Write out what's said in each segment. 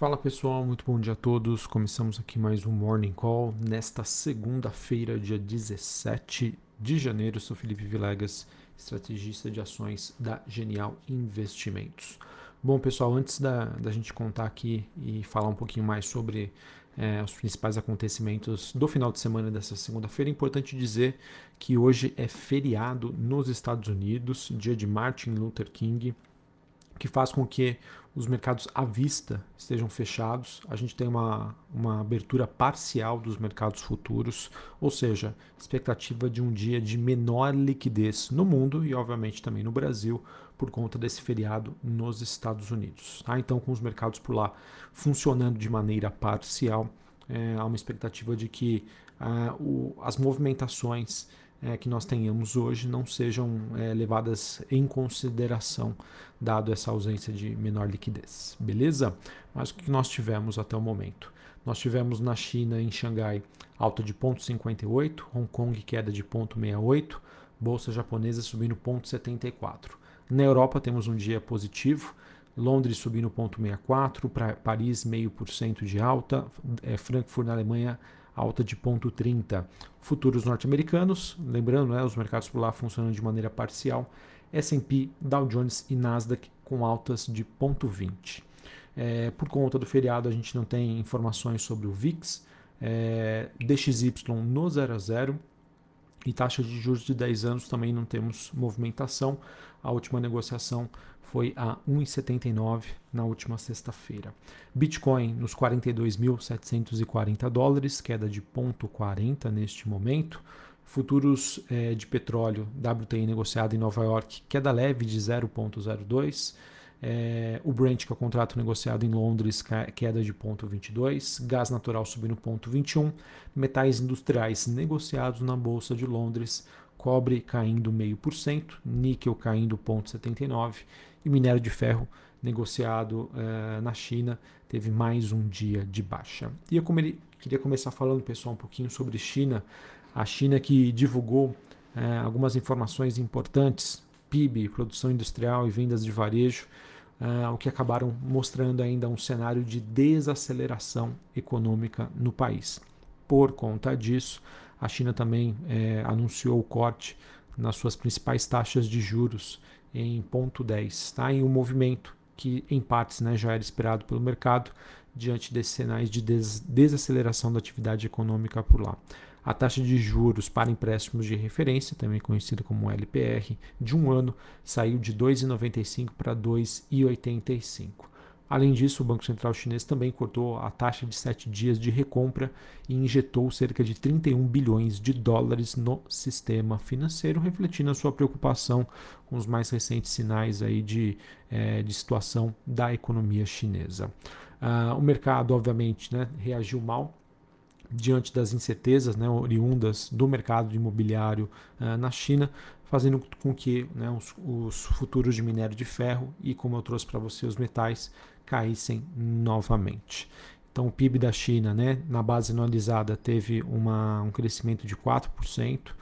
Fala pessoal, muito bom dia a todos. Começamos aqui mais um Morning Call nesta segunda-feira, dia 17 de janeiro. Sou Felipe Vilegas, estrategista de ações da Genial Investimentos. Bom, pessoal, antes da, da gente contar aqui e falar um pouquinho mais sobre é, os principais acontecimentos do final de semana dessa segunda-feira, é importante dizer que hoje é feriado nos Estados Unidos, dia de Martin Luther King, que faz com que os mercados à vista estejam fechados, a gente tem uma, uma abertura parcial dos mercados futuros, ou seja, expectativa de um dia de menor liquidez no mundo e, obviamente, também no Brasil, por conta desse feriado nos Estados Unidos. Tá? Então, com os mercados por lá funcionando de maneira parcial, é, há uma expectativa de que ah, o, as movimentações é, que nós tenhamos hoje não sejam é, levadas em consideração, dado essa ausência de menor liquidez. Beleza? Mas o que nós tivemos até o momento? Nós tivemos na China, em Xangai, alta de 0,58, Hong Kong queda de 0,68, bolsa japonesa subindo 0,74. Na Europa temos um dia positivo, Londres subindo 0,64, Paris 0,5% de alta, é, Frankfurt na Alemanha alta de 0,30. Futuros norte-americanos, lembrando, né, os mercados por lá funcionam de maneira parcial. S&P, Dow Jones e Nasdaq com altas de 0,20. É, por conta do feriado, a gente não tem informações sobre o VIX, é, DXY no 0 a 0 e taxa de juros de 10 anos também não temos movimentação. A última negociação foi a 1,79 na última sexta-feira. Bitcoin nos 42.740 dólares, queda de 0,40 neste momento. Futuros eh, de petróleo WTI negociado em Nova York, queda leve de 0,02. É, o Brent, que é o contrato negociado em Londres, queda de 0,22, gás natural subindo 0,21, metais industriais negociados na Bolsa de Londres, cobre caindo 0,5%, níquel caindo 0,79 e minério de ferro negociado é, na China teve mais um dia de baixa. E eu come, queria começar falando, pessoal, um pouquinho sobre China. A China que divulgou é, algumas informações importantes, PIB, produção industrial e vendas de varejo, uh, o que acabaram mostrando ainda um cenário de desaceleração econômica no país. Por conta disso, a China também é, anunciou o corte nas suas principais taxas de juros em ponto 10, tá? em um movimento que em partes né, já era esperado pelo mercado diante desses sinais de des desaceleração da atividade econômica por lá. A taxa de juros para empréstimos de referência, também conhecida como LPR, de um ano saiu de 2,95 para 2,85. Além disso, o Banco Central Chinês também cortou a taxa de 7 dias de recompra e injetou cerca de 31 bilhões de dólares no sistema financeiro, refletindo a sua preocupação com os mais recentes sinais aí de, é, de situação da economia chinesa. Uh, o mercado, obviamente, né, reagiu mal diante das incertezas né, oriundas do mercado imobiliário uh, na China, fazendo com que né, os, os, futuros de minério de ferro e, como eu trouxe para você, os metais caíssem novamente. Então, o PIB da China, né, na base anualizada, teve uma, um crescimento de 4%,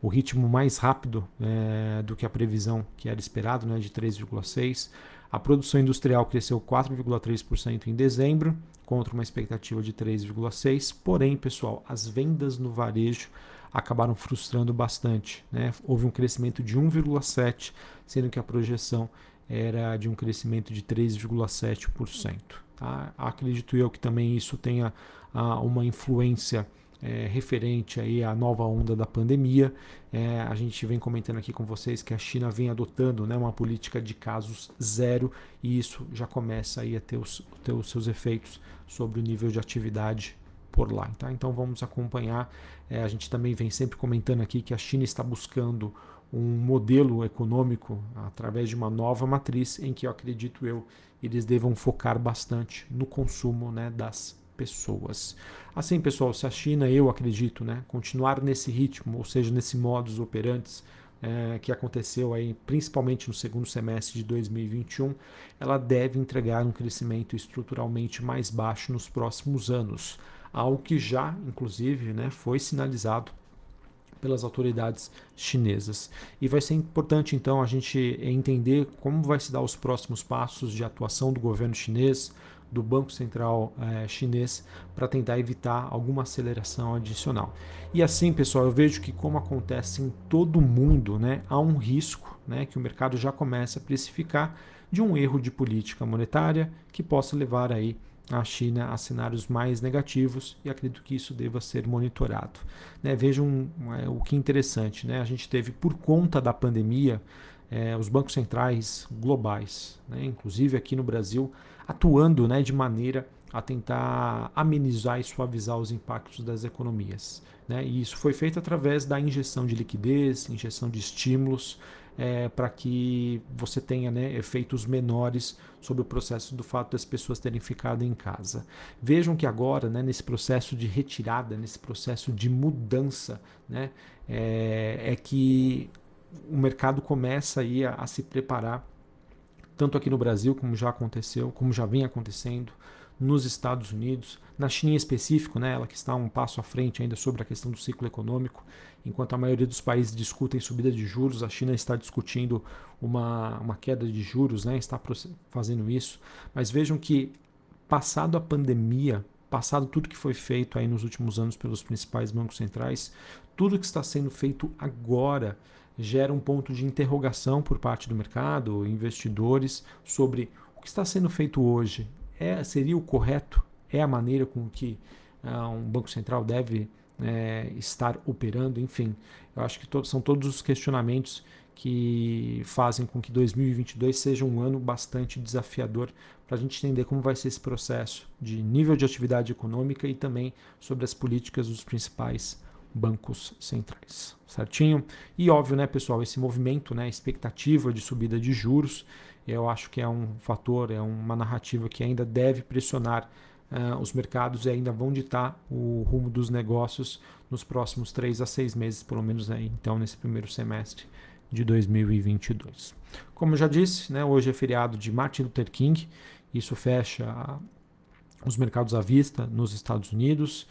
o ritmo mais rápido é, do que a previsão que era esperado, né, de 3,6%. A produção industrial cresceu 4,3% em dezembro, contra uma expectativa de 3,6%. Porém, pessoal, as vendas no varejo acabaram frustrando bastante. Né? Houve um crescimento de 1,7%, sendo que a projeção era de um crescimento de 3,7%. Tá? Acredito eu que também isso tenha ah, uma influência é, referente aí à nova onda da pandemia. É, a gente vem comentando aqui com vocês que a China vem adotando né, uma política de casos zero e isso já começa aí a ter os, ter os seus efeitos sobre o nível de atividade por lá. Tá? Então vamos acompanhar. É, a gente também vem sempre comentando aqui que a China está buscando um modelo econômico através de uma nova matriz em que eu acredito eu eles devam focar bastante no consumo né, das pessoas. Assim, pessoal, se a China, eu acredito, né, continuar nesse ritmo, ou seja, nesse modus operantes é, que aconteceu aí, principalmente no segundo semestre de 2021, ela deve entregar um crescimento estruturalmente mais baixo nos próximos anos, algo que já, inclusive, né, foi sinalizado pelas autoridades chinesas. E vai ser importante então a gente entender como vai se dar os próximos passos de atuação do governo chinês, do Banco Central eh, chinês, para tentar evitar alguma aceleração adicional. E assim, pessoal, eu vejo que como acontece em todo mundo, né, há um risco né, que o mercado já começa a precificar de um erro de política monetária que possa levar aí a China a cenários mais negativos e acredito que isso deva ser monitorado. Né, vejam é, o que é interessante, né? a gente teve por conta da pandemia é, os bancos centrais globais, né, inclusive aqui no Brasil, atuando né, de maneira a tentar amenizar e suavizar os impactos das economias. Né? E isso foi feito através da injeção de liquidez, injeção de estímulos, é, para que você tenha né, efeitos menores sobre o processo do fato das pessoas terem ficado em casa. Vejam que agora, né, nesse processo de retirada, nesse processo de mudança, né, é, é que o mercado começa aí a, a se preparar, tanto aqui no Brasil, como já aconteceu, como já vem acontecendo, nos Estados Unidos, na China em específico, né, ela que está um passo à frente ainda sobre a questão do ciclo econômico, enquanto a maioria dos países discutem subida de juros, a China está discutindo uma, uma queda de juros, né, está fazendo isso. Mas vejam que, passado a pandemia, passado tudo que foi feito aí nos últimos anos pelos principais bancos centrais, tudo que está sendo feito agora gera um ponto de interrogação por parte do mercado, investidores, sobre o que está sendo feito hoje é, seria o correto? É a maneira com que uh, um Banco Central deve é, estar operando? Enfim, eu acho que to são todos os questionamentos que fazem com que 2022 seja um ano bastante desafiador para a gente entender como vai ser esse processo de nível de atividade econômica e também sobre as políticas dos principais bancos centrais, certinho? E óbvio, né, pessoal, esse movimento, né, expectativa de subida de juros, eu acho que é um fator, é uma narrativa que ainda deve pressionar uh, os mercados e ainda vão ditar o rumo dos negócios nos próximos três a seis meses, pelo menos né, então nesse primeiro semestre de 2022. Como eu já disse, né, hoje é feriado de Martin Luther King, isso fecha os mercados à vista nos Estados Unidos,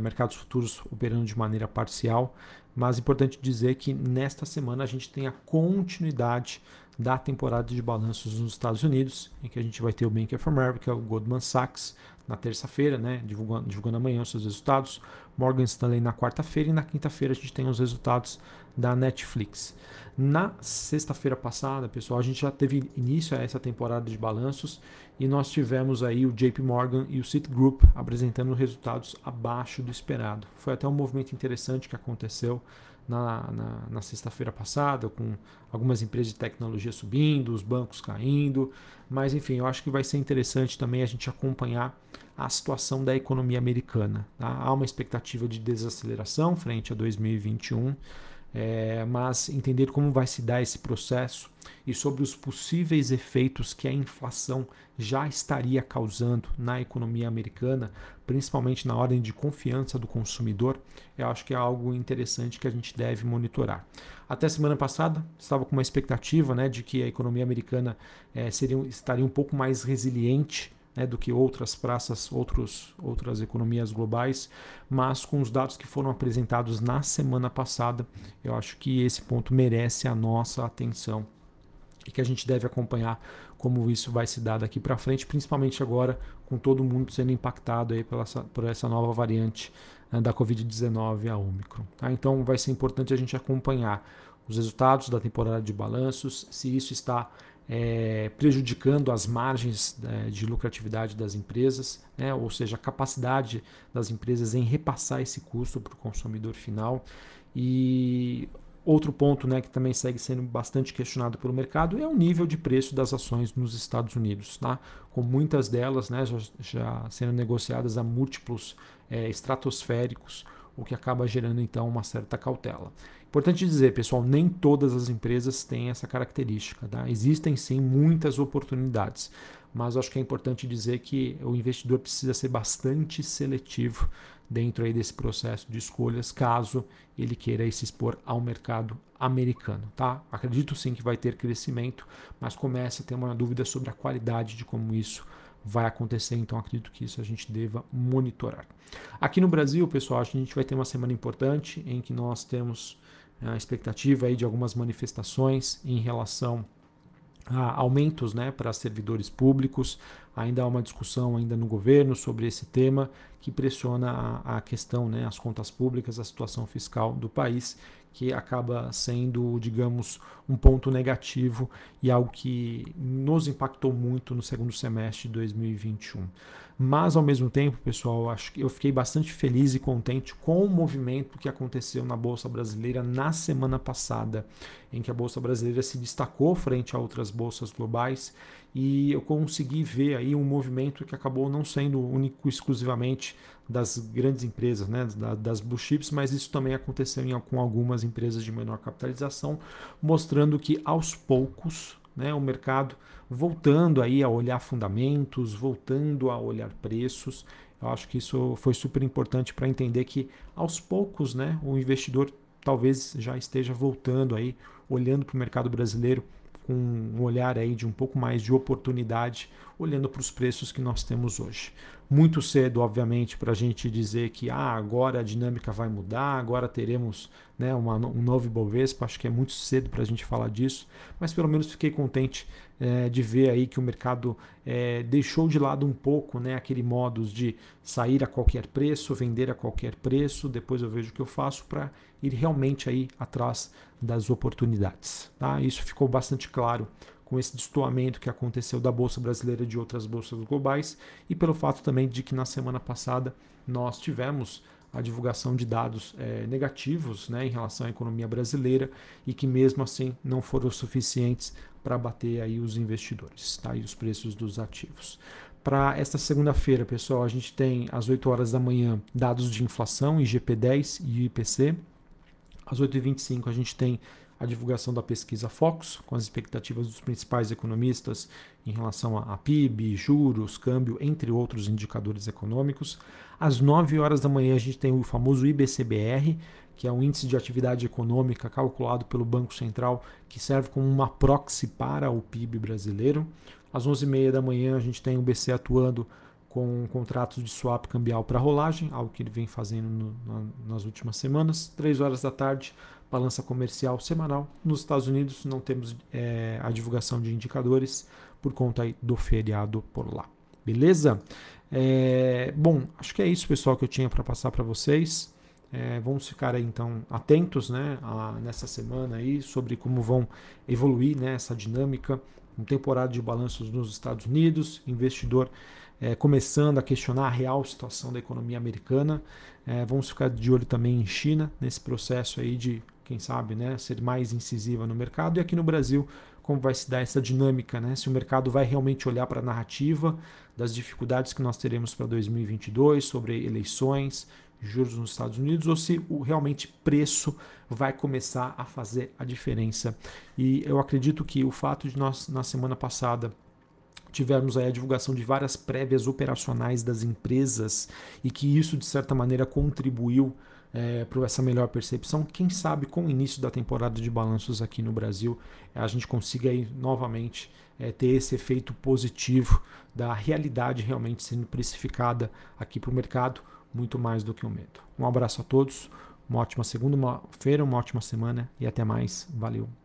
mercados futuros operando de maneira parcial, mas é importante dizer que nesta semana a gente tem a continuidade da temporada de balanços nos Estados Unidos, em que a gente vai ter o Bank of America, o Goldman Sachs na terça-feira, né, divulgando, divulgando amanhã os seus resultados, Morgan Stanley na quarta-feira e na quinta-feira a gente tem os resultados da Netflix. Na sexta-feira passada, pessoal, a gente já teve início a essa temporada de balanços e nós tivemos aí o JP Morgan e o Citigroup apresentando resultados abaixo do esperado. Foi até um movimento interessante que aconteceu na, na, na sexta-feira passada, com algumas empresas de tecnologia subindo, os bancos caindo. Mas, enfim, eu acho que vai ser interessante também a gente acompanhar a situação da economia americana. Tá? Há uma expectativa de desaceleração frente a 2021 é, mas entender como vai se dar esse processo e sobre os possíveis efeitos que a inflação já estaria causando na economia americana, principalmente na ordem de confiança do consumidor, eu acho que é algo interessante que a gente deve monitorar. Até semana passada estava com uma expectativa né, de que a economia americana é, seria, estaria um pouco mais resiliente né, do que outras praças, outros, outras economias globais, mas com os dados que foram apresentados na semana passada, eu acho que esse ponto merece a nossa atenção e que a gente deve acompanhar como isso vai se dar daqui para frente, principalmente agora com todo mundo sendo impactado aí pela, por essa nova variante né, da Covid-19, a Omicron. Tá? Então vai ser importante a gente acompanhar os resultados da temporada de balanços, se isso está é, prejudicando as margens é, de lucratividade das empresas, né, ou seja, a capacidade das empresas em repassar esse custo para o consumidor final. E outro ponto né, que também segue sendo bastante questionado pelo mercado é o nível de preço das ações nos Estados Unidos, tá? com muitas delas né, já, já sendo negociadas a múltiplos é, estratosféricos, o que acaba gerando então uma certa cautela. Importante dizer, pessoal, nem todas as empresas têm essa característica. Tá? Existem sim muitas oportunidades, mas acho que é importante dizer que o investidor precisa ser bastante seletivo dentro aí desse processo de escolhas, caso ele queira se expor ao mercado americano. Tá? Acredito sim que vai ter crescimento, mas comece a ter uma dúvida sobre a qualidade de como isso vai acontecer, então acredito que isso a gente deva monitorar. Aqui no Brasil, pessoal, a gente vai ter uma semana importante em que nós temos a expectativa aí de algumas manifestações em relação a aumentos né, para servidores públicos. Ainda há uma discussão ainda no governo sobre esse tema que pressiona a, a questão, né, as contas públicas, a situação fiscal do país, que acaba sendo, digamos, um ponto negativo e algo que nos impactou muito no segundo semestre de 2021. Mas ao mesmo tempo, pessoal, acho que eu fiquei bastante feliz e contente com o movimento que aconteceu na bolsa brasileira na semana passada, em que a bolsa brasileira se destacou frente a outras bolsas globais e eu consegui ver aí um movimento que acabou não sendo único exclusivamente das grandes empresas, né, das blue chips, mas isso também aconteceu em, com algumas empresas de menor capitalização, mostrando que aos poucos né, o mercado voltando aí a olhar fundamentos, voltando a olhar preços. Eu acho que isso foi super importante para entender que aos poucos né, o investidor talvez já esteja voltando aí, olhando para o mercado brasileiro com um olhar aí de um pouco mais de oportunidade, olhando para os preços que nós temos hoje. Muito cedo, obviamente, para a gente dizer que ah, agora a dinâmica vai mudar, agora teremos né, uma, um novo Ibovespa. Acho que é muito cedo para a gente falar disso, mas pelo menos fiquei contente é, de ver aí que o mercado é, deixou de lado um pouco né, aquele modus de sair a qualquer preço, vender a qualquer preço, depois eu vejo o que eu faço para ir realmente aí atrás das oportunidades. Tá? Isso ficou bastante claro com esse destoamento que aconteceu da Bolsa Brasileira de outras bolsas globais e pelo fato também de que na semana passada nós tivemos a divulgação de dados é, negativos né, em relação à economia brasileira e que mesmo assim não foram suficientes para bater aí os investidores tá, e os preços dos ativos. Para esta segunda-feira, pessoal, a gente tem às 8 horas da manhã dados de inflação, IGP-10 e IPC. Às 8h25 a gente tem a divulgação da pesquisa Focus, com as expectativas dos principais economistas em relação a PIB, juros, câmbio, entre outros indicadores econômicos. Às 9 horas da manhã a gente tem o famoso IBCBR, que é um índice de atividade econômica calculado pelo Banco Central, que serve como uma proxy para o PIB brasileiro. Às 11h30 da manhã a gente tem o BC atuando com contratos de swap cambial para rolagem, algo que ele vem fazendo no, na, nas últimas semanas. 3 horas da tarde, balança comercial semanal. Nos Estados Unidos não temos é, a divulgação de indicadores por conta do feriado por lá. Beleza? É, bom, acho que é isso, pessoal, que eu tinha para passar para vocês. É, vamos ficar aí, então atentos né, a, nessa semana aí sobre como vão evoluir né, essa dinâmica, com temporada de balanços nos Estados Unidos, investidor é, começando a questionar a real situação da economia americana. É, vamos ficar de olho também em China, nesse processo aí de quem sabe, né, ser mais incisiva no mercado. E aqui no Brasil, como vai se dar essa dinâmica, né? Se o mercado vai realmente olhar para a narrativa das dificuldades que nós teremos para 2022 sobre eleições, juros nos Estados Unidos, ou se o realmente preço vai começar a fazer a diferença. E eu acredito que o fato de nós na semana passada tivemos aí a divulgação de várias prévias operacionais das empresas e que isso de certa maneira contribuiu é, para essa melhor percepção. Quem sabe com o início da temporada de balanços aqui no Brasil a gente consiga aí novamente é, ter esse efeito positivo da realidade realmente sendo precificada aqui para o mercado, muito mais do que o medo. Um abraço a todos, uma ótima segunda-feira, uma ótima semana e até mais. Valeu!